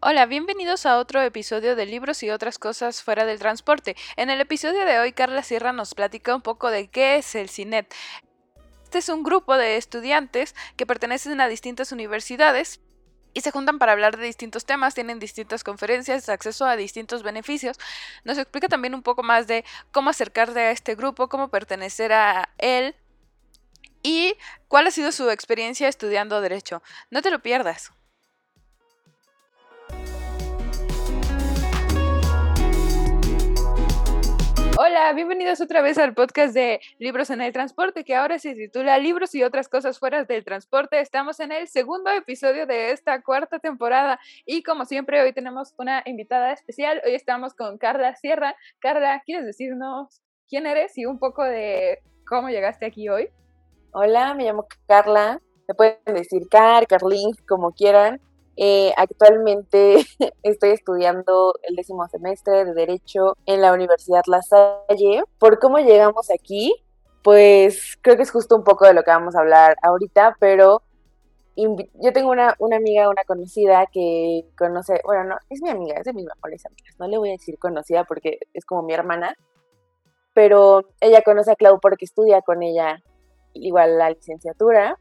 Hola, bienvenidos a otro episodio de Libros y otras cosas fuera del transporte. En el episodio de hoy, Carla Sierra nos platica un poco de qué es el CINET. Este es un grupo de estudiantes que pertenecen a distintas universidades y se juntan para hablar de distintos temas, tienen distintas conferencias, acceso a distintos beneficios. Nos explica también un poco más de cómo acercarse a este grupo, cómo pertenecer a él y cuál ha sido su experiencia estudiando derecho. No te lo pierdas. Hola, bienvenidos otra vez al podcast de Libros en el Transporte, que ahora se titula Libros y otras cosas fuera del transporte. Estamos en el segundo episodio de esta cuarta temporada y como siempre hoy tenemos una invitada especial. Hoy estamos con Carla Sierra. Carla, ¿quieres decirnos quién eres y un poco de cómo llegaste aquí hoy? Hola, me llamo Carla. Me pueden decir Car, Carlín, como quieran. Eh, actualmente estoy estudiando el décimo semestre de Derecho en la Universidad La Salle. ¿Por cómo llegamos aquí? Pues creo que es justo un poco de lo que vamos a hablar ahorita, pero yo tengo una, una amiga, una conocida que conoce, bueno, no, es mi amiga, es de mis mejores amigas, no le voy a decir conocida porque es como mi hermana, pero ella conoce a Clau porque estudia con ella igual la licenciatura.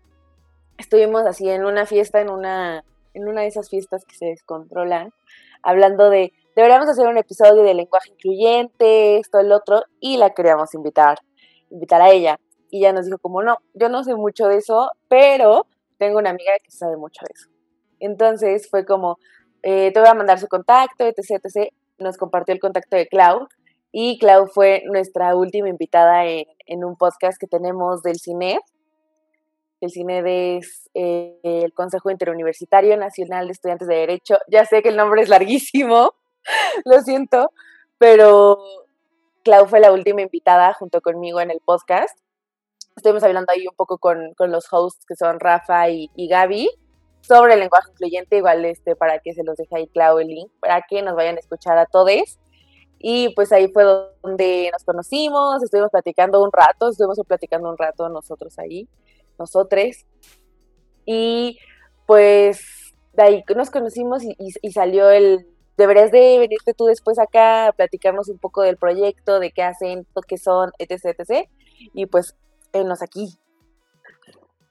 Estuvimos así en una fiesta, en una en una de esas fiestas que se descontrolan, hablando de, deberíamos hacer un episodio de lenguaje incluyente, esto, el otro, y la queríamos invitar, invitar a ella. Y ella nos dijo como, no, yo no sé mucho de eso, pero tengo una amiga que sabe mucho de eso. Entonces fue como, eh, te voy a mandar su contacto, etc, etc. Nos compartió el contacto de Clau y Clau fue nuestra última invitada en, en un podcast que tenemos del cine el CINED es eh, el Consejo Interuniversitario Nacional de Estudiantes de Derecho. Ya sé que el nombre es larguísimo, lo siento, pero Clau fue la última invitada junto conmigo en el podcast. Estuvimos hablando ahí un poco con, los hosts que son Rafa y, Gaby sobre el lenguaje incluyente, igual este, para que se los deje ahí Clau el link, para que nos vayan a escuchar a todos. Y pues ahí fue donde nos conocimos, estuvimos platicando un rato, estuvimos platicando un rato nosotros ahí nosotros. Y pues de ahí nos conocimos y, salió el, deberías de venirte tú después acá a platicarnos un poco del proyecto, de qué hacen, qué son, etc, etc. Y pues, enos aquí.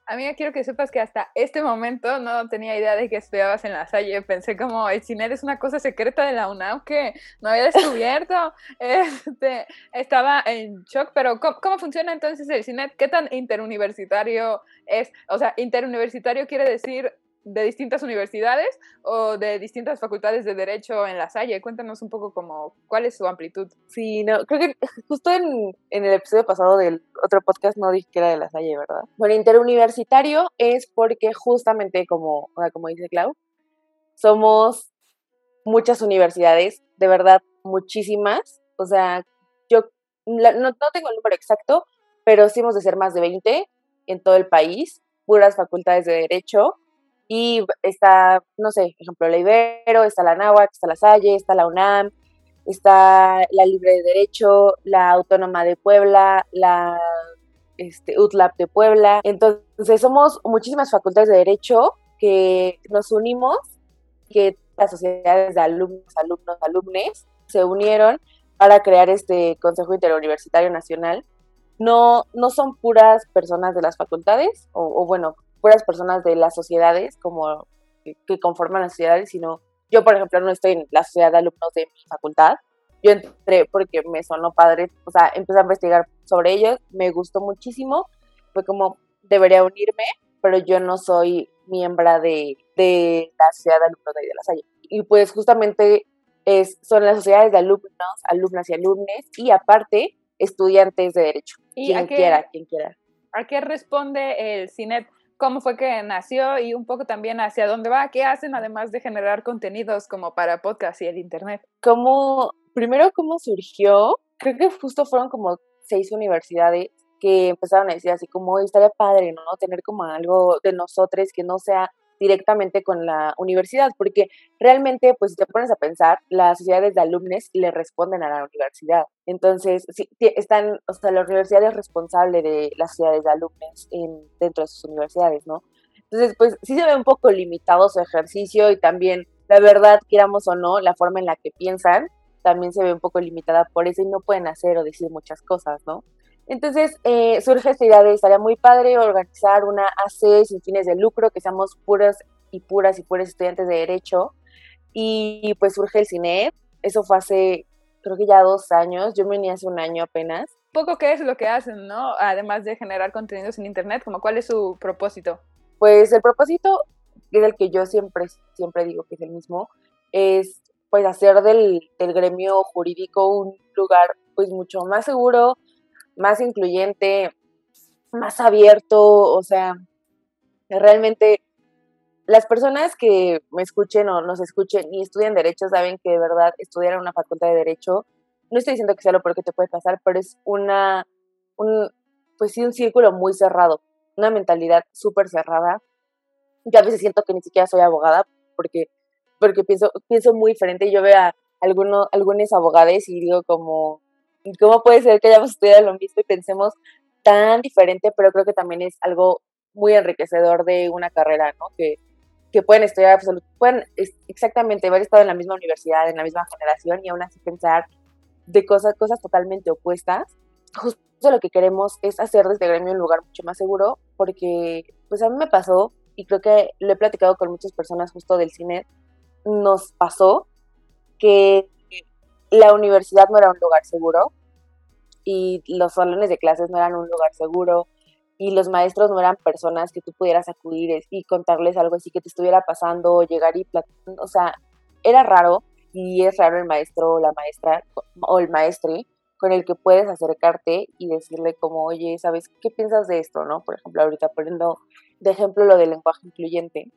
Amiga, quiero que sepas que hasta este momento no tenía idea de que estudiabas en la Salle. Pensé como el cine es una cosa secreta de la UNAM que no había descubierto. este, estaba en shock, pero ¿cómo, funciona entonces el cine? ¿Qué tan interuniversitario es? O sea, interuniversitario quiere decir de distintas universidades o de distintas facultades de derecho en la Salle. Cuéntanos un poco como cuál es su amplitud. Sí, no, creo que justo en, en, el episodio pasado del otro podcast no dije que era de la Salle, ¿verdad? Bueno, interuniversitario es porque justamente como, como dice Clau, somos muchas universidades, de verdad, muchísimas. O sea, yo no, no tengo el número exacto, pero sí hemos de ser más de 20 en todo el país, puras facultades de derecho y está, no sé, por ejemplo, la Ibero, está la Náhuac, está la Salle, está la UNAM, está la Libre de Derecho, la Autónoma de Puebla, la este, UTLAP de Puebla. Entonces, somos muchísimas facultades de Derecho que nos unimos, que las sociedades de alumnos, alumnos, alumnes se unieron para crear este Consejo Interuniversitario Nacional. No, no son puras personas de las facultades, o, o bueno, puras personas de las sociedades como que, conforman las sociedades, sino yo, por ejemplo, no estoy en la sociedad de alumnos de mi facultad. Yo entré porque me sonó padre, o sea, empecé a investigar sobre ellos, me gustó muchísimo, fue como, debería unirme, pero yo no soy miembro de, de la sociedad de alumnos de, la Salle. Y pues justamente es, son las sociedades de alumnos, alumnas y alumnes, y aparte, estudiantes de Derecho. ¿Y quien quiera, quien quiera. ¿A qué responde el CINET? Cómo fue que nació y un poco también hacia dónde va, qué hacen además de generar contenidos como para podcast y el internet. Como, primero, cómo surgió, creo que justo fueron como seis universidades que empezaron a decir así como, estaría padre, ¿no? Tener como algo de nosotros que no sea directamente con la universidad, porque realmente, pues si te pones a pensar, las sociedades de alumnos le responden a la universidad. Entonces, sí, están, o sea, la universidad es responsable de las sociedades de alumnos dentro de sus universidades, ¿no? Entonces, pues sí se ve un poco limitado su ejercicio y también la verdad, quieramos o no, la forma en la que piensan también se ve un poco limitada por eso y no pueden hacer o decir muchas cosas, ¿no? Entonces eh, surge esta idea de estaría muy padre organizar una AC sin fines de lucro, que seamos puras y puras y puras estudiantes de Derecho. Y pues surge el CINEP, eso fue hace creo que ya dos años, yo venía hace un año apenas. Poco qué es lo que hacen, ¿no? Además de generar contenidos en Internet, como cuál es su propósito. Pues el propósito, es el que yo siempre, siempre digo que es el mismo, es pues hacer del, del gremio jurídico un lugar pues mucho más seguro, más incluyente, más abierto, o sea, realmente las personas que me escuchen o nos escuchen y estudian derecho saben que de verdad estudiar en una facultad de derecho, no estoy diciendo que sea lo peor que te puede pasar, pero es una, un, pues sí, un círculo muy cerrado, una mentalidad súper cerrada. Yo a veces siento que ni siquiera soy abogada porque, porque pienso, pienso muy diferente. Yo veo a algunos, algunos abogados y digo como, ¿cómo puede ser que hayamos estudiado lo mismo y pensemos tan diferente? Pero creo que también es algo muy enriquecedor de una carrera, ¿no? Que, que pueden estudiar absolutamente, pueden exactamente haber estado en la misma universidad, en la misma generación y aún así pensar de cosas, cosas totalmente opuestas. Justo lo que queremos es hacer de este gremio un lugar mucho más seguro, porque pues a mí me pasó, y creo que lo he platicado con muchas personas justo del cine, nos pasó que la universidad no era un lugar seguro y los salones de clases no eran un lugar seguro y los maestros no eran personas que tú pudieras acudir y contarles algo así que te estuviera pasando o llegar y platicar. O sea, era raro y es raro el maestro o la maestra o el maestre con el que puedes acercarte y decirle como, oye, ¿sabes qué piensas de esto? ¿no? Por ejemplo, ahorita poniendo de ejemplo lo del lenguaje incluyente.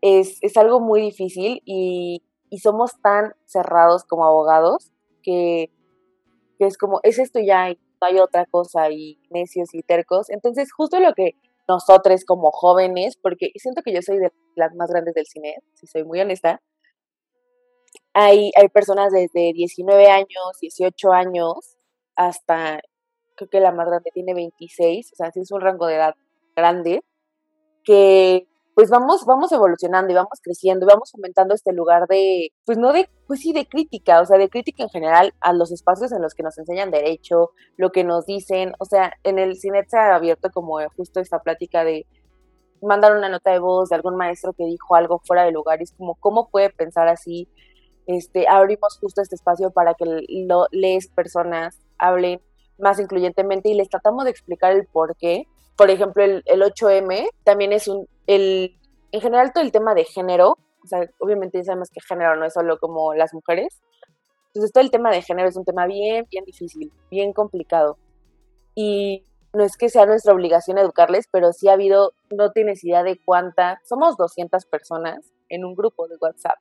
Es, es algo muy difícil y, y somos tan cerrados como abogados que, que es como, es esto ya, y no hay otra cosa, y necios y tercos. Entonces, justo lo que nosotros como jóvenes, porque siento que yo soy de las más grandes del cine, si soy muy honesta, hay, hay personas desde 19 años, 18 años, hasta, creo que la más grande tiene 26, o sea, sí es un rango de edad grande, que pues vamos, vamos evolucionando y vamos creciendo y vamos aumentando este lugar de, pues no de, pues sí, de crítica, o sea, de crítica en general a los espacios en los que nos enseñan derecho, lo que nos dicen, o sea, en el cine se ha abierto como justo esta plática de mandar una nota de voz de algún maestro que dijo algo fuera de lugar, y es como, ¿cómo puede pensar así? Este, abrimos justo este espacio para que lo, les personas hablen más incluyentemente y les tratamos de explicar el por qué. Por ejemplo, el, el 8M también es un, el, en general todo el tema de género, o sea, obviamente sabemos que género no es solo como las mujeres, entonces todo el tema de género es un tema bien, bien difícil, bien complicado. Y no es que sea nuestra obligación educarles, pero sí ha habido, no tienes idea de cuántas, somos 200 personas en un grupo de WhatsApp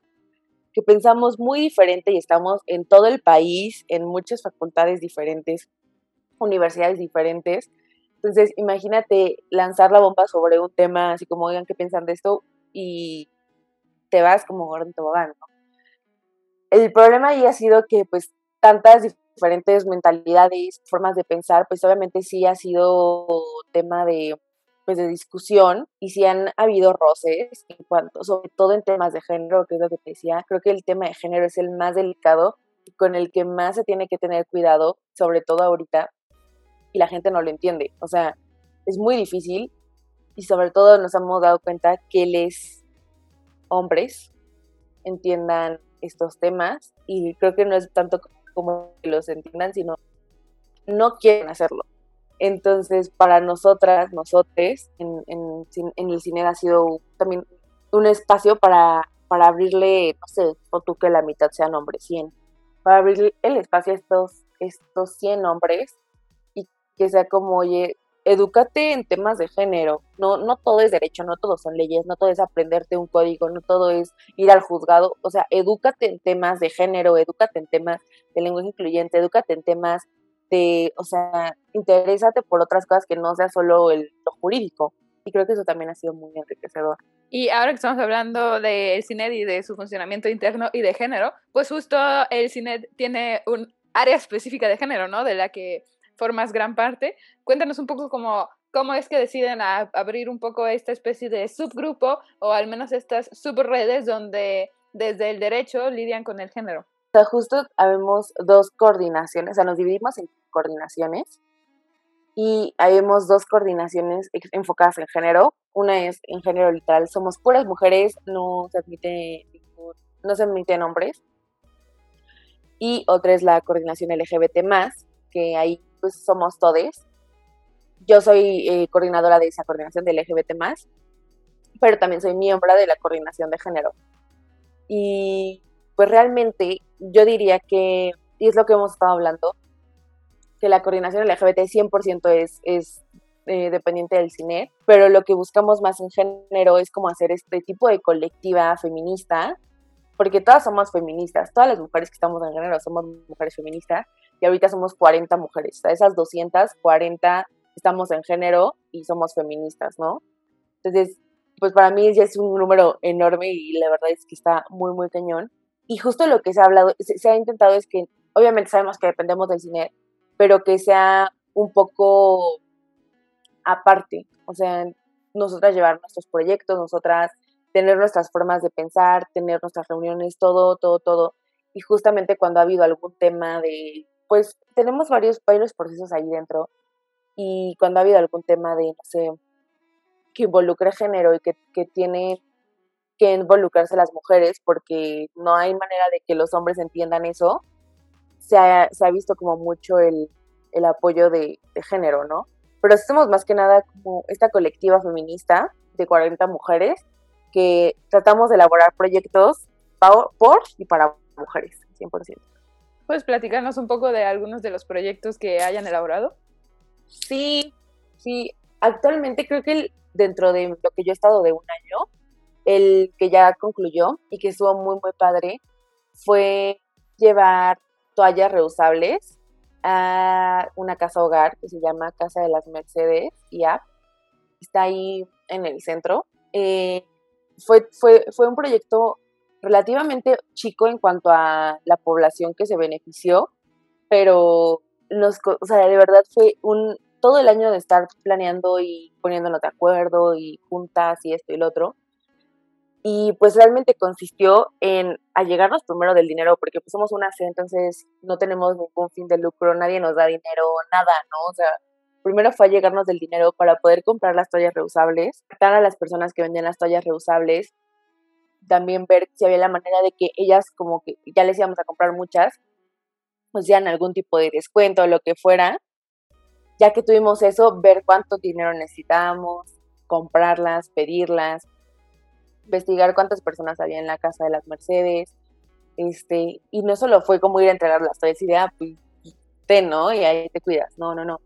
que pensamos muy diferente y estamos en todo el país, en muchas facultades diferentes, universidades diferentes, entonces, imagínate lanzar la bomba sobre un tema así como, oigan, ¿qué piensan de esto? Y te vas como gordo en tobogán, ¿no? El problema ahí ha sido que, pues, tantas diferentes mentalidades, formas de pensar, pues obviamente sí ha sido tema de, pues, de discusión y sí han habido roces en cuanto, sobre todo en temas de género, que es lo que te decía, creo que el tema de género es el más delicado con el que más se tiene que tener cuidado, sobre todo ahorita, y la gente no lo entiende. O sea, es muy difícil y sobre todo nos hemos dado cuenta que les hombres entiendan estos temas y creo que no es tanto como que los entiendan, sino no quieren hacerlo. Entonces, para nosotras, nosotros, en, en, el cine ha sido también un espacio para, para abrirle, no sé, o tú que la mitad sean hombres, 100, para abrirle el espacio a estos, estos 100 hombres que sea como, oye, edúcate en temas de género. No, no todo es derecho, no todo son leyes, no todo es aprenderte un código, no todo es ir al juzgado. O sea, edúcate en temas de género, edúcate en temas de lenguaje incluyente, edúcate en temas de, o sea, interésate por otras cosas que no sea solo el, lo jurídico. Y creo que eso también ha sido muy enriquecedor. Y ahora que estamos hablando del CINED y de su funcionamiento interno y de género, pues justo el CINED tiene un área específica de género, ¿no? De la que formas gran parte. Cuéntanos un poco cómo, cómo es que deciden abrir un poco esta especie de subgrupo o al menos estas subredes donde desde el derecho lidian con el género? O sea, justo habemos dos coordinaciones, o sea, nos dividimos en coordinaciones y habemos dos coordinaciones enfocadas en género. Una es en género literal, somos puras mujeres, no se admite no se admiten hombres. Y otra es la coordinación LGBT que ahí pues somos todes. Yo soy eh, coordinadora de esa coordinación de LGBT pero también soy miembro de la coordinación de género. Y pues realmente yo diría que, y es lo que hemos estado hablando, que la coordinación LGBT 100% es, es eh, dependiente del cine, pero lo que buscamos más en género es como hacer este tipo de colectiva feminista, porque todas somos feministas, todas las mujeres que estamos en género somos mujeres feministas, y ahorita somos 40 mujeres, de esas 240 estamos en género y somos feministas, ¿no? Entonces, pues para mí ya es un número enorme y la verdad es que está muy, muy cañón. Y justo lo que se ha hablado, se, ha intentado es que, obviamente sabemos que dependemos del cine, pero que sea un poco aparte, o sea, nosotras llevar nuestros proyectos, nosotras tener nuestras formas de pensar, tener nuestras reuniones, todo, todo, todo. Y justamente cuando ha habido algún tema de, pues tenemos varios, varios procesos ahí dentro, y cuando ha habido algún tema de, no sé, que involucre género y que, que tiene que involucrarse las mujeres porque no hay manera de que los hombres entiendan eso, se ha, visto como mucho el, el apoyo de, de, género, ¿no? Pero somos más que nada como esta colectiva feminista de 40 mujeres que tratamos de elaborar proyectos por y para mujeres, 100%. ¿Puedes platicarnos un poco de algunos de los proyectos que hayan elaborado? Sí, sí. Actualmente creo que dentro de lo que yo he estado de un año, el que ya concluyó y que estuvo muy, muy padre, fue llevar toallas reusables a una casa hogar que se llama Casa de las Mercedes y Está ahí en el centro. Eh, fue, fue, fue un proyecto relativamente chico en cuanto a la población que se benefició, pero nos, o sea, de verdad fue un, todo el año de estar planeando y poniéndonos de acuerdo y juntas y esto y lo otro. Y pues realmente consistió en allegarnos primero del dinero, porque pues somos una C, entonces no tenemos ningún fin de lucro, nadie nos da dinero, nada, ¿no? O sea, primero fue allegarnos del dinero para poder comprar las toallas reusables, dar a las personas que vendían las toallas reusables, también ver si había la manera de que ellas como que ya les íbamos a comprar muchas, pues dieran algún tipo de descuento o lo que fuera, ya que tuvimos eso, ver cuánto dinero necesitábamos, comprarlas, pedirlas, investigar cuántas personas había en la casa de las Mercedes, este, y no solo fue como ir a entregarlas, toda esa idea, pues, ¿no? Y ahí te cuidas, no, no, no.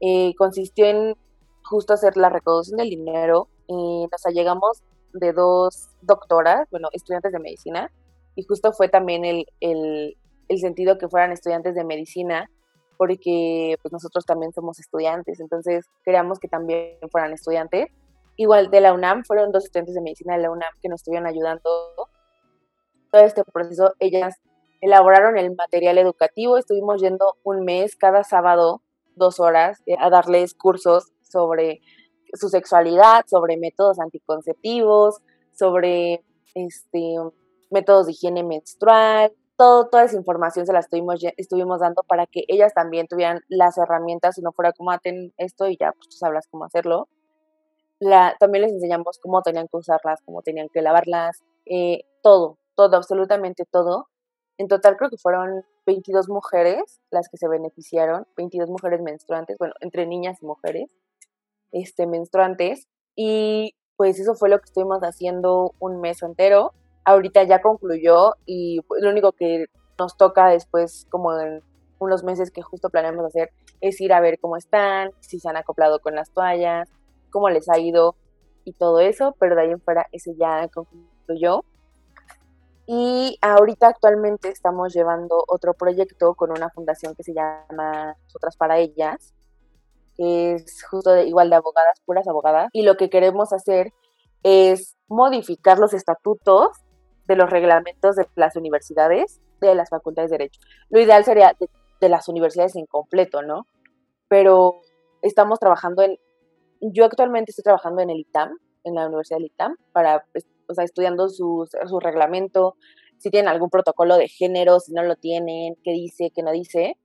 Eh, consistió en justo hacer la recaudación del dinero, eh, nos allegamos de dos doctoras, bueno, estudiantes de medicina, y justo fue también el, el, el sentido que fueran estudiantes de medicina, porque pues nosotros también somos estudiantes, entonces queríamos que también fueran estudiantes. Igual de la UNAM, fueron dos estudiantes de medicina de la UNAM que nos estuvieron ayudando todo este proceso. Ellas elaboraron el material educativo, estuvimos yendo un mes cada sábado, dos horas, eh, a darles cursos sobre su sexualidad, sobre métodos anticonceptivos, sobre este, métodos de higiene menstrual, toda esa información se la estuvimos, estuvimos dando para que ellas también tuvieran las herramientas y no fuera como ah, esto y ya pues tú sabrás cómo hacerlo. También les enseñamos cómo tenían que usarlas, cómo tenían que lavarlas, eh, todo, todo, absolutamente todo. En total creo que fueron 22 mujeres las que se beneficiaron, 22 mujeres menstruantes, bueno, entre niñas y mujeres este, menstruantes. Y pues eso fue lo que estuvimos haciendo un mes entero ahorita ya concluyó y lo único que nos toca después, como en unos meses que justo planeamos hacer, es ir a ver cómo están, si se han acoplado con las toallas, cómo les ha ido y todo eso, pero de ahí en fuera ese ya concluyó. Y ahorita actualmente estamos llevando otro proyecto con una fundación que se llama Nosotras para Ellas, es justo de, igual de abogadas, puras abogadas, y lo que queremos hacer es modificar los estatutos de los reglamentos de las universidades, de las facultades de Derecho. Lo ideal sería de, las universidades en completo, ¿no? Pero estamos trabajando en, yo actualmente estoy trabajando en el ITAM, en la Universidad del ITAM, para pues, o sea, estudiando su, su reglamento, si tienen algún protocolo de género, si no lo tienen, qué dice, qué no dice.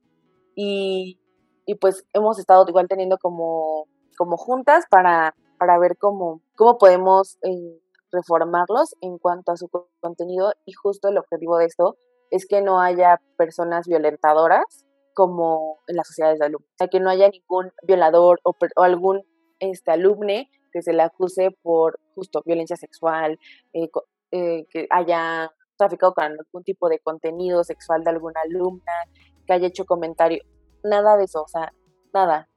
Y, y pues hemos estado igual teniendo como, como juntas para, para ver cómo, cómo podemos eh, reformarlos en cuanto a su contenido. Y justo el objetivo de esto es que no haya personas violentadoras como en las sociedades de alumnos, o sea, que no haya ningún violador o, algún este, alumne que se le acuse por justo violencia sexual, eh, eh, que haya traficado con algún tipo de contenido sexual de alguna alumna, que haya hecho comentario, nada de eso, o sea, nada.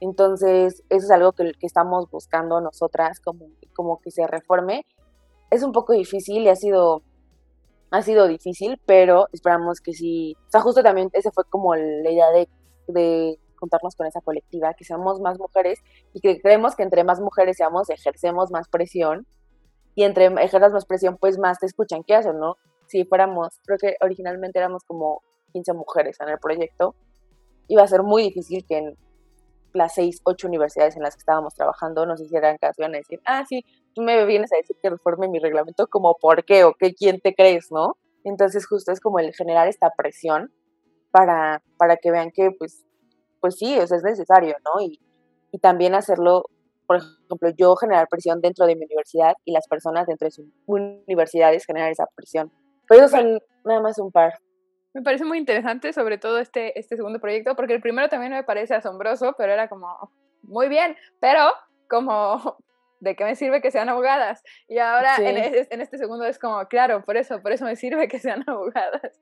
Entonces, eso es algo que, que estamos buscando nosotras, como, como que se reforme. Es un poco difícil y ha sido ha sido difícil, pero esperamos que sí. O sea, justo también esa fue como la idea de, de juntarnos con esa colectiva, que seamos más mujeres y que creemos que entre más mujeres seamos, ejercemos más presión y entre ejerzas más presión, pues más te escuchan qué hacen, ¿no? Si fuéramos, creo que originalmente éramos como 15 mujeres en el proyecto, iba a ser muy difícil que en las 6, 8 universidades en las que estábamos trabajando nos hicieran caso, iban a decir, ah, sí, tú me vienes a decir que reforme mi reglamento, como por qué o qué, quién te crees, ¿no? Entonces justo es como el generar esta presión para, para que vean que pues, pues sí, es necesario, ¿no? Y, y también hacerlo, por ejemplo, yo generar presión dentro de mi universidad y las personas dentro de sus universidades generar esa presión. Pero son nada más un par. Me parece muy interesante, sobre todo este, este segundo proyecto, porque el primero también me parece asombroso, pero era como, muy bien, pero como ¿de qué me sirve que sean abogadas? Y ahora en, este segundo es como, claro, por eso, por eso me sirve que sean abogadas.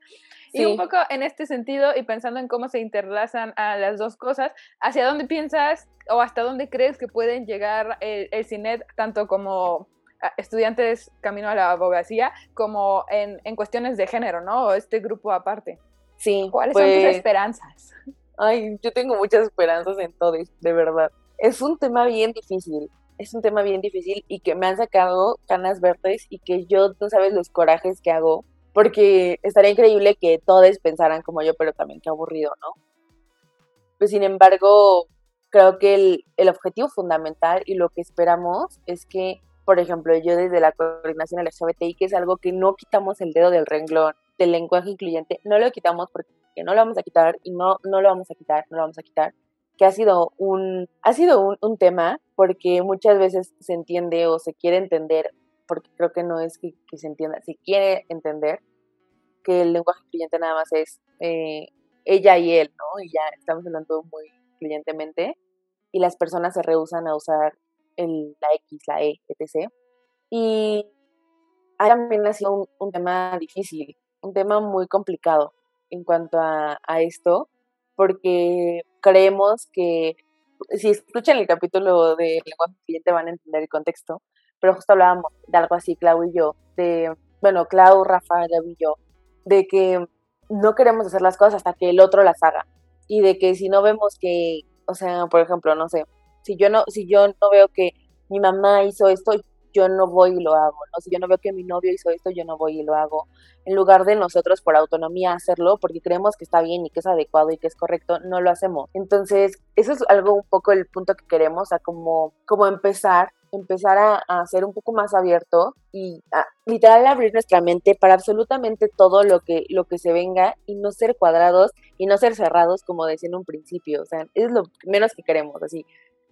Y un poco en este sentido y pensando en cómo se interlazan a las dos cosas, ¿hacia dónde piensas o hasta dónde crees que pueden llegar el, el CINET tanto como estudiantes camino a la abogacía como en, en cuestiones de género, ¿no? Este grupo aparte. Sí. ¿Cuáles son tus pues esperanzas? Ay, yo tengo muchas esperanzas en todo, de verdad. Es un tema bien difícil es un tema bien difícil y que me han sacado canas verdes y que yo, no sabes los corajes que hago, porque estaría increíble que todos pensaran como yo, pero también qué aburrido, ¿no? Pues sin embargo, creo que el, el objetivo fundamental y lo que esperamos es que, por ejemplo, yo desde la coordinación LGBTI, que es algo que no quitamos el dedo del renglón del lenguaje incluyente, no lo quitamos porque no lo vamos a quitar y no, no lo vamos a quitar, no lo vamos a quitar, que ha sido un, ha sido un, un, tema porque muchas veces se entiende o se quiere entender, porque creo que no es que, se entienda, se quiere entender que el lenguaje incluyente nada más es eh, ella y él, ¿no? Y ya estamos hablando muy incluyentemente, y las personas se rehusan a usar el, la X, la E, etc. Y también ha sido un, un, tema difícil, un tema muy complicado en cuanto a, a esto, porque creemos que si escuchan el capítulo de lenguaje cliente van a entender el contexto, pero justo hablábamos de algo así, Clau y yo, de, bueno, Clau, Rafa, Gaby y yo, de que no queremos hacer las cosas hasta que el otro las haga y de que si no vemos que, o sea, por ejemplo, no sé, si yo no, si yo no veo que mi mamá hizo esto, yo no voy y lo hago, ¿no? Si yo no veo que mi novio hizo esto, yo no voy y lo hago. En lugar de nosotros por autonomía hacerlo, porque creemos que está bien y que es adecuado y que es correcto, no lo hacemos. Entonces, eso es algo un poco el punto que queremos, a como, como empezar empezar a, a, ser un poco más abierto y a, literal abrir nuestra mente para absolutamente todo lo que, lo que se venga y no ser cuadrados y no ser cerrados como decía en un principio. O sea, es lo menos que queremos, así.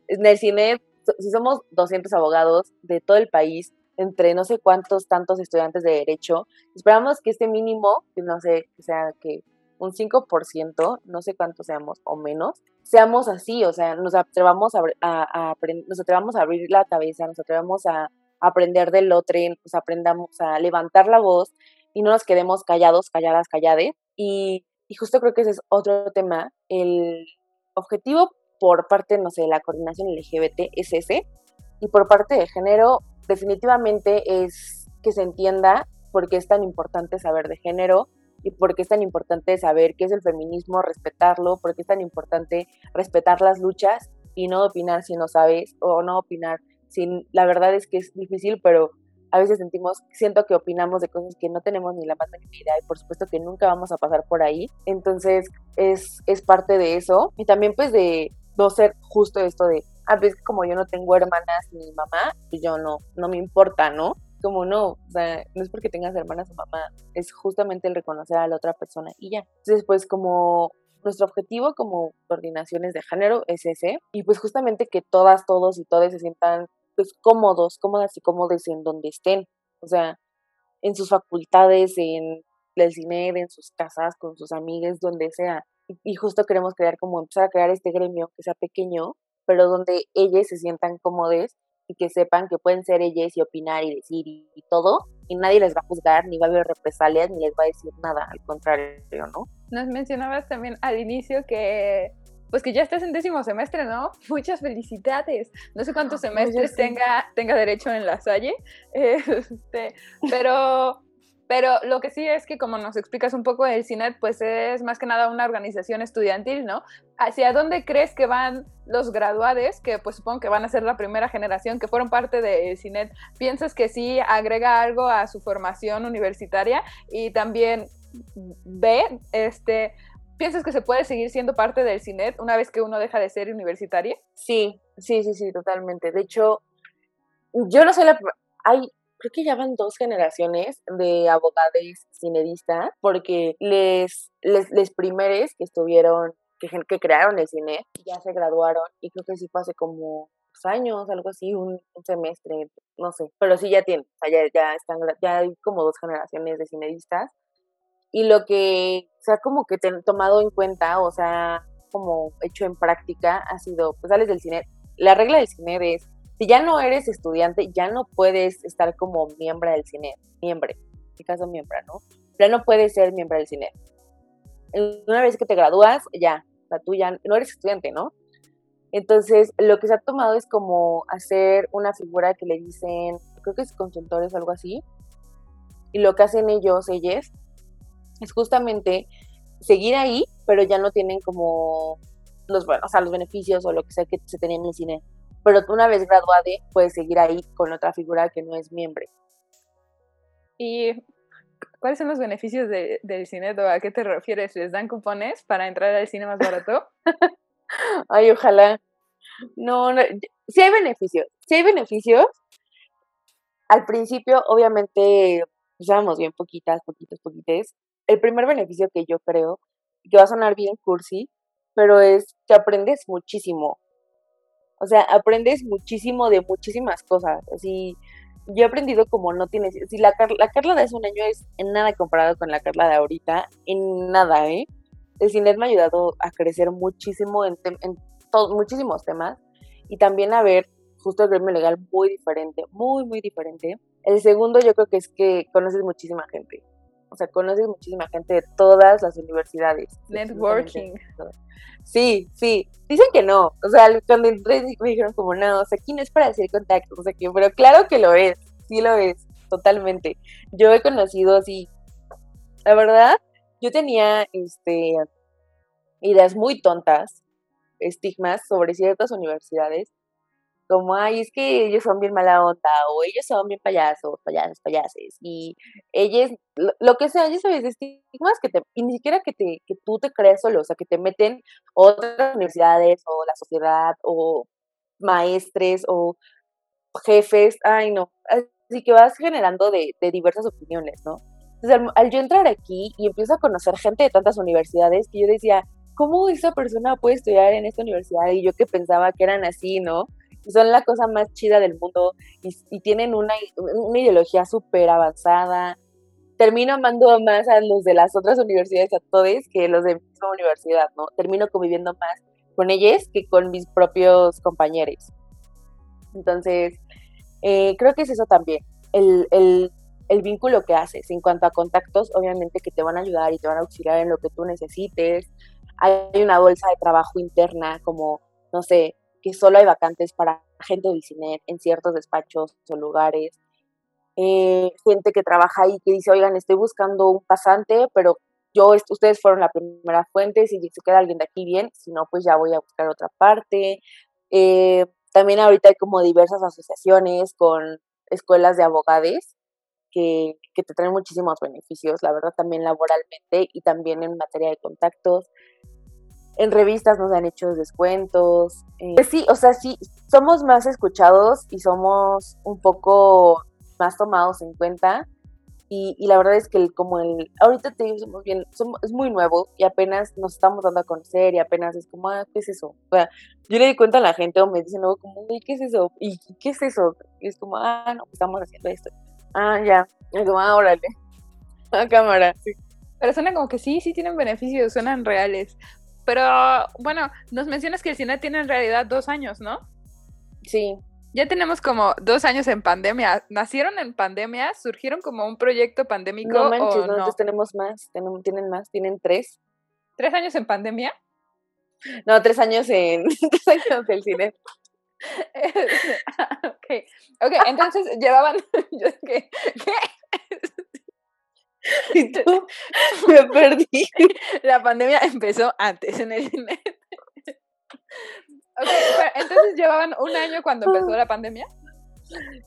En el cine si somos 200 abogados de todo el país, entre no sé cuántos tantos estudiantes de derecho, esperamos que este mínimo, que no sé, que sea que un 5%, no sé cuántos seamos o menos, seamos así, o sea, nos atrevamos a, a, nos atrevamos a abrir la cabeza, nos atrevamos a, aprender del otro, nos aprendamos a levantar la voz y no nos quedemos callados, calladas, callades. Y, y justo creo que ese es otro tema, el objetivo por parte, no sé, de la coordinación LGBT es ese. Y por parte de género, definitivamente es que se entienda por qué es tan importante saber de género y por qué es tan importante saber qué es el feminismo, respetarlo, por qué es tan importante respetar las luchas y no opinar si no sabes o no opinar sin la verdad es que es difícil, pero a veces sentimos, siento que opinamos de cosas que no tenemos ni la más mínima idea y por supuesto que nunca vamos a pasar por ahí. Entonces es, es parte de eso. Y también pues de, no ser justo esto de, a ah, veces pues como yo no tengo hermanas ni mamá, pues yo no, no me importa, ¿no? como no, o sea, no es porque tengas hermanas o mamá, es justamente el reconocer a la otra persona y ya. Entonces, pues como nuestro objetivo como coordinaciones de género es ese, y pues justamente que todas, todos y todas se sientan pues cómodos, cómodas y cómodos en donde estén, o sea, en sus facultades, en el cine, en sus casas, con sus amigas, donde sea. Y justo queremos crear como empezar a crear este gremio que sea pequeño, pero donde ellas se sientan cómodos y que sepan que pueden ser ellas y opinar y decir y, todo, y nadie les va a juzgar, ni va a haber represalias, ni les va a decir nada, al contrario, ¿no? Nos mencionabas también al inicio que pues que ya estás en décimo semestre, ¿no? Muchas felicidades. No sé cuántos semestres tenga, tenga derecho en la Salle, este, pero pero lo que sí es que, como nos explicas un poco, el CINET, pues es más que nada una organización estudiantil, ¿no? ¿Hacia dónde crees que van los graduados, que pues supongo que van a ser la primera generación que fueron parte del CINET? ¿Piensas que sí agrega algo a su formación universitaria? Y también, ve, este, ¿piensas que se puede seguir siendo parte del CINET una vez que uno deja de ser universitaria? Sí, sí, sí, sí, totalmente. De hecho, yo no soy la... Hay creo que ya van dos generaciones de abogados cinedistas, porque les, les, les primeres que estuvieron, que, que crearon el cine, ya se graduaron, y creo que sí fue hace como años, algo así, un, semestre, no sé, pero sí ya tienen, o sea, ya, ya, están, ya hay como dos generaciones de cinedistas, y lo que se ha como que tomado en cuenta, o sea, como hecho en práctica, ha sido, pues sales del cine, la regla del cine es si ya no eres estudiante, ya no puedes estar como miembro del cine, miembro, en este caso miembro, ¿no? Ya no puedes ser miembro del cine. Una vez que te gradúas, ya, o sea, tú ya no eres estudiante, ¿no? Entonces, lo que se ha tomado es como hacer una figura que le dicen, creo que es consultores o algo así, y lo que hacen ellos, ellas, es justamente seguir ahí, pero ya no tienen como los, bueno, o sea, los beneficios o lo que sea que se tenía en el cine pero una vez graduada puedes seguir ahí con otra figura que no es miembro. ¿Y cuáles son los beneficios del cine? ¿A qué te refieres? ¿Les dan cupones para entrar al cine más barato? Ay, ojalá. No, no, sí hay beneficios, sí hay beneficios. Al principio, obviamente, usábamos bien poquitas, poquitas, poquitas. El primer beneficio que yo creo, que va a sonar bien cursi, pero es que aprendes muchísimo. O sea, aprendes muchísimo de muchísimas cosas. Así, yo he aprendido como no tienes. Si la, la Carla de hace un año es en nada comparado con la Carla de ahorita, en nada, ¿eh? El cine me ha ayudado a crecer muchísimo en, en muchísimos temas y también a ver justo el gremio legal muy diferente, muy, muy diferente. El segundo yo creo que es que conoces muchísima gente. O sea, conoces muchísima gente de todas las universidades. Networking. Sí, sí. Dicen que no. O sea, cuando entré me dijeron como, no, o sea, aquí no es para hacer contactos, o sea, que, pero claro que lo es. Sí lo es, totalmente. Yo he conocido así, la verdad, yo tenía este ideas muy tontas, estigmas sobre ciertas universidades como, ay, es que ellos son bien mala onda, o ellos son bien payasos, payasos, payases, y ellos, lo, que sea, ya sabes, estigmas que te, y ni siquiera que, te, que tú te creas solo, o sea, que te meten otras universidades, o la sociedad, o maestres, o jefes, ay, no, así que vas generando de, de diversas opiniones, ¿no? Entonces, al, yo entrar aquí y empiezo a conocer gente de tantas universidades, que yo decía, ¿cómo esa persona puede estudiar en esta universidad? Y yo que pensaba que eran así, ¿no? Son la cosa más chida del mundo y, tienen una, una ideología súper avanzada. Termino amando más a los de las otras universidades, a todos, que los de mi misma universidad, ¿no? Termino conviviendo más con ellos que con mis propios compañeros. Entonces, eh, creo que es eso también, el, el, el vínculo que haces en cuanto a contactos, obviamente que te van a ayudar y te van a auxiliar en lo que tú necesites. Hay una bolsa de trabajo interna como, no sé, que solo hay vacantes para gente del cine en ciertos despachos o lugares. Eh, gente que trabaja ahí que dice, oigan, estoy buscando un pasante, pero yo, ustedes fueron la primera fuente, si se queda alguien de aquí bien, si no, pues ya voy a buscar otra parte. Eh, también ahorita hay como diversas asociaciones con escuelas de abogados que, que, te traen muchísimos beneficios, la verdad, también laboralmente y también en materia de contactos en revistas nos han hecho descuentos. Eh, pues sí, o sea, sí, somos más escuchados y somos un poco más tomados en cuenta. Y, y la verdad es que el, como el, ahorita te digo, bien, somos, es muy nuevo y apenas nos estamos dando a conocer y apenas es como, ah, ¿qué es eso? O sea, yo le di cuenta a la gente o me dicen luego como, ¿qué es eso? ¿Y qué es eso? Y es como, ah, no, pues estamos haciendo esto. Ah, ya. Y como, ah, órale. A cámara, sí. Pero suena como que sí, sí tienen beneficios, suenan reales. Pero bueno, nos mencionas que el cine tiene en realidad dos años, ¿no? Sí. Ya tenemos como dos años en pandemia. ¿Nacieron en pandemia? ¿Surgieron como un proyecto pandémico? No manches, o no? nosotros tenemos más, tenemos, tienen más, tienen tres. ¿Tres años en pandemia? No, tres años en tres años del cine. ok, ok, entonces llevaban, yo, ¿qué? ¿qué? Y tú me perdí. La pandemia empezó antes en el cine. Ok, pero entonces llevaban un año cuando empezó la pandemia.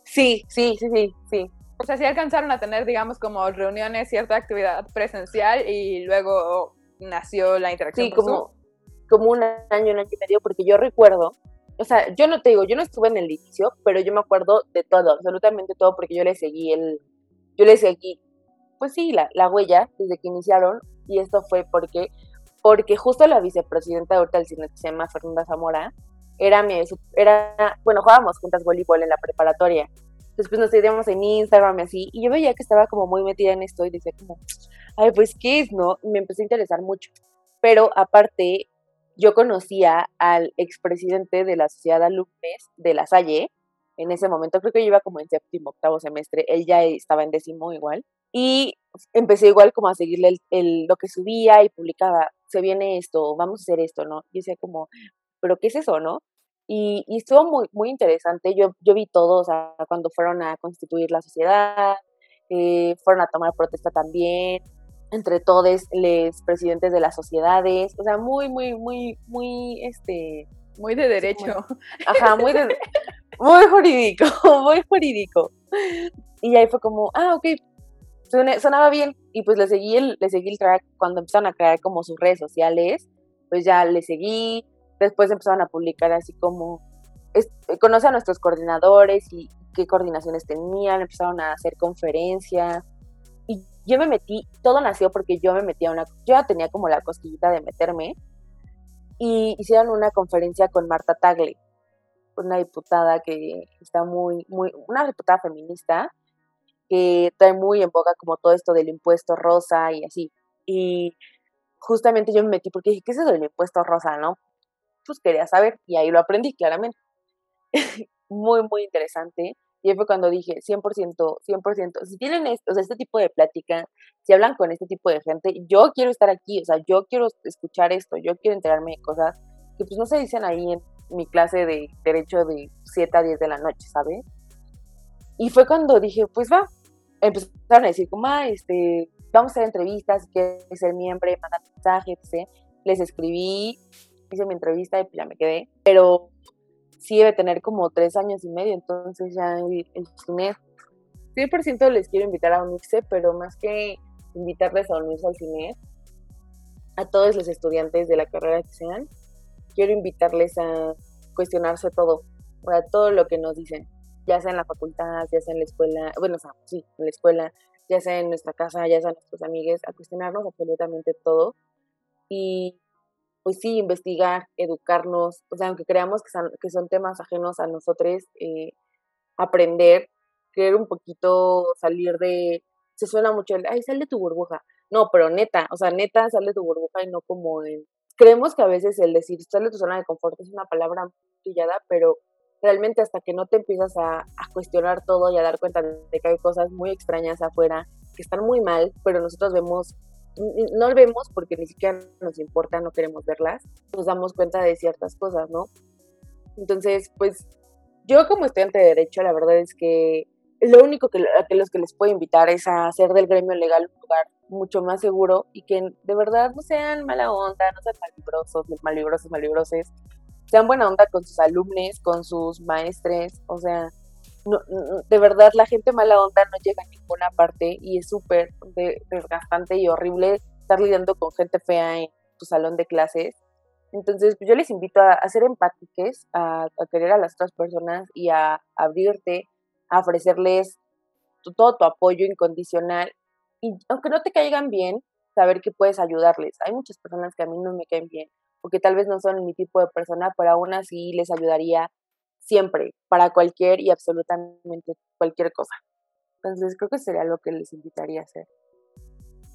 Sí, sí, sí, sí, sí. O sea, sí alcanzaron a tener, digamos, como reuniones, cierta actividad presencial y luego nació la interacción. Sí, por como, como un año, un año y medio, porque yo recuerdo, o sea, yo no te digo, yo no estuve en el inicio, pero yo me acuerdo de todo, absolutamente todo, porque yo le seguí el, yo le seguí, pues sí, la, la huella desde que iniciaron, y esto fue porque, porque justo la vicepresidenta de ahorita del cine, que se llama Fernanda Zamora, era mi, era, bueno, jugábamos juntas voleibol en la preparatoria, después nos seguíamos en Instagram y así, y yo veía que estaba como muy metida en esto y decía como, ay, pues, ¿qué es, no? Y me empecé a interesar mucho. Pero aparte, yo conocía al expresidente de la Sociedad Alumnes de La Salle, en ese momento, creo que yo iba como en séptimo, octavo semestre, él ya estaba en décimo igual, y empecé igual como a seguirle el, el, lo que subía y publicaba, se viene esto, vamos a hacer esto, ¿no? Y decía como, pero ¿qué es eso, no? Y, y estuvo muy, muy interesante, yo, yo vi todo, o sea, cuando fueron a constituir la sociedad, eh, fueron a tomar protesta también, entre todos los presidentes de las sociedades, o sea, muy, muy, muy, muy, este... Muy de derecho. Muy, ajá, muy de... muy jurídico, muy jurídico. Y ahí fue como, ah, ok, sonaba bien. Y pues le seguí el, le seguí el track cuando empezaron a crear como sus redes sociales, pues ya le seguí. Después empezaron a publicar así como, es, conoce a nuestros coordinadores y qué coordinaciones tenían, empezaron a hacer conferencias. Y yo me metí, todo nació porque yo me metí a una, yo ya tenía como la cosquillita de meterme. Y hicieron una conferencia con Marta Tagle, una diputada que está muy, muy, una diputada feminista, que trae muy en boga como todo esto del impuesto rosa y así. Y justamente yo me metí porque dije, ¿qué es eso del impuesto rosa, no? Pues quería saber y ahí lo aprendí claramente. muy, muy interesante. Y fue cuando dije, 100%, 100%, si tienen esto, o sea, este tipo de plática, si hablan con este tipo de gente, yo quiero estar aquí, o sea, yo quiero escuchar esto, yo quiero enterarme de cosas que pues no se dicen ahí en mi clase de derecho de 7 a 10 de la noche, ¿sabes? Y fue cuando dije, pues va, empezaron a decir como, ah, este, vamos a hacer entrevistas, quieres ser miembro, mandar mensajes. Les escribí, hice mi entrevista y pues ya me quedé, pero sí debe tener como tres años y medio, entonces ya el, cine, 100% les quiero invitar a unirse, pero más que invitarles a unirse al cine, a todos los estudiantes de la carrera que sean, quiero invitarles a cuestionarse todo, a todo lo que nos dicen, ya sea en la facultad, ya sea en la escuela, bueno, o sea, sí, en la escuela, ya sea en nuestra casa, ya sea nuestros amigos, a cuestionarnos absolutamente todo y pues sí, investigar, educarnos, o sea, aunque creamos que son, que son temas ajenos a nosotros, eh, aprender, querer un poquito salir de, se suena mucho el, ay, sal de tu burbuja. No, pero neta, o sea, neta, sal de tu burbuja y no como en... Creemos que a veces el decir sal de tu zona de confort es una palabra pillada, pero realmente hasta que no te empiezas a, a, cuestionar todo y a dar cuenta de que hay cosas muy extrañas afuera que están muy mal, pero nosotros vemos, no lo vemos porque ni siquiera nos importa, no queremos verlas, nos damos cuenta de ciertas cosas, ¿no? Entonces, pues yo como estudiante de Derecho, la verdad es que lo único que, a los que les puedo invitar es a hacer del gremio legal un lugar mucho más seguro y que de verdad no sean mala onda, no sean malibrosos, malibrosos, malibroses, sean buena onda con sus alumnos, con sus maestres, o sea, no, de verdad la gente mala onda no llega a ninguna parte y es súper desgastante y horrible estar lidiando con gente fea en tu salón de clases. Entonces, pues yo les invito a, a ser empáticos, a, a, querer a las otras personas y a abrirte, a ofrecerles todo tu apoyo incondicional y aunque no te caigan bien, saber que puedes ayudarles. Hay muchas personas que a mí no me caen bien porque tal vez no son mi tipo de persona, pero aún así les ayudaría siempre, para cualquier y absolutamente cualquier cosa. Entonces creo que sería lo que les invitaría a hacer.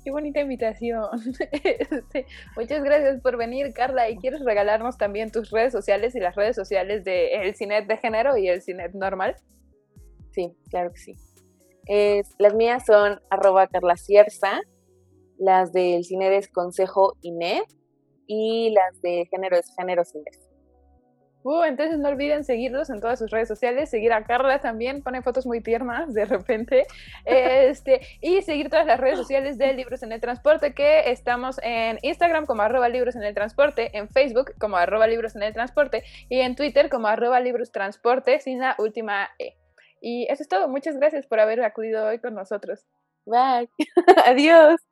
Qué bonita invitación. Este, muchas gracias por venir, Carla. ¿Y quieres regalarnos también tus redes sociales y las redes sociales de el Cinet de género y el Cinet normal? Sí, claro que sí. las mías son arroba Carla las del Cinet es Consejo Inet y las de género es Género Cines. Uh, entonces no olviden seguirlos en todas sus redes sociales, seguir a Carla también, pone fotos muy tiernas de repente, este, y seguir todas las redes sociales de Libros en el Transporte, que estamos en Instagram como arroba libros en el transporte, en Facebook como arroba libros en el transporte y en Twitter como arroba libros transporte sin la última E. Y eso es todo, muchas gracias por haber acudido hoy con nosotros. Bye, adiós.